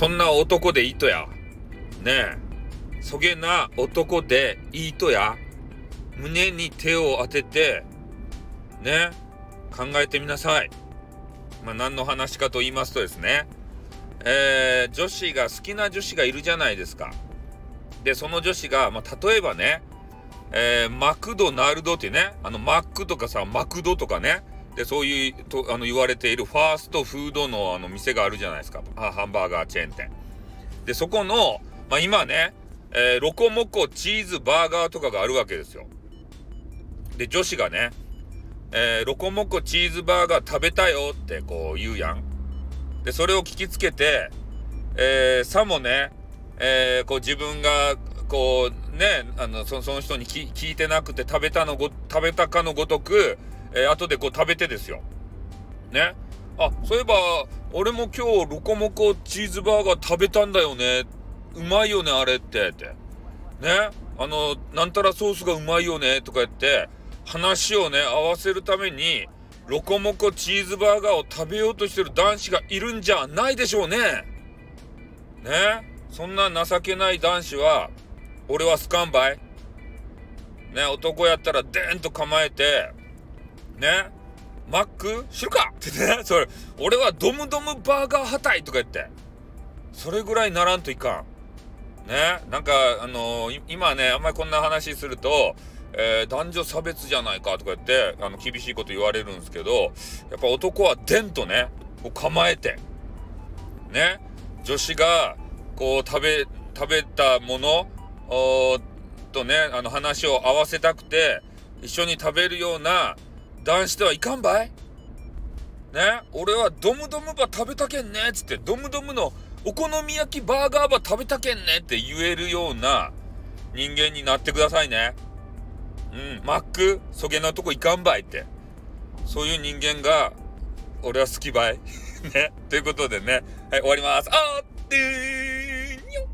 そんな男でいいとや。ねえ。そげな男でいいとや。胸に手を当てて、ね、考えてみなさい。まあ、何の話かと言いますとですね、えー、女子が好きな女子がいるじゃないですか。で、その女子が、まあ、例えばね、えー、マクドナルドってね、あの、マックとかさ、マクドとかね、で、そういうと、あの、言われているファーストフードのあの、店があるじゃないですか。ハンバーガーチェーン店。で、そこの、まあ、今ね、えー、ロコモコチーズバーガーとかがあるわけですよ。で、女子がね、えー、ロコモコチーズバーガー食べたよってこう言うやん。で、それを聞きつけて、えー、さもね、えー、こう自分が、こうね、あの、そその人に聞いてなくて食べたのご、食べたかのごとく、えー、後でこう食べてですよ。ね。あ、そういえば、俺も今日ロコモコチーズバーガー食べたんだよね。うまいよね、あれって、って。ね。あの、なんたらソースがうまいよね、とか言って、話をね、合わせるために、ロコモコチーズバーガーを食べようとしてる男子がいるんじゃないでしょうね。ね。そんな情けない男子は、俺はスカンバイ。ね、男やったらデーンと構えて、ね、マック知るか？ってね、それ、俺はドムドムバーガー派隊とか言って、それぐらいならんといかん。ね、なんか、あのー、今ね、あんまりこんな話すると、えー、男女差別じゃないかとか言って、あの、厳しいこと言われるんですけど、やっぱ男はデンとね、こう構えて、ね、女子が、こう、食べ、食べたもの、とね、あの、話を合わせたくて、一緒に食べるような男子ではいかんばいね、俺はドムドムば食べたけんねっつって、ドムドムのお好み焼きバーガーば食べたけんねって言えるような人間になってくださいね。うん、マック、そげなとこ行かんばいって。そういう人間が、俺は好きばい。ね。ということでね、はい、終わります。あーってーにょっ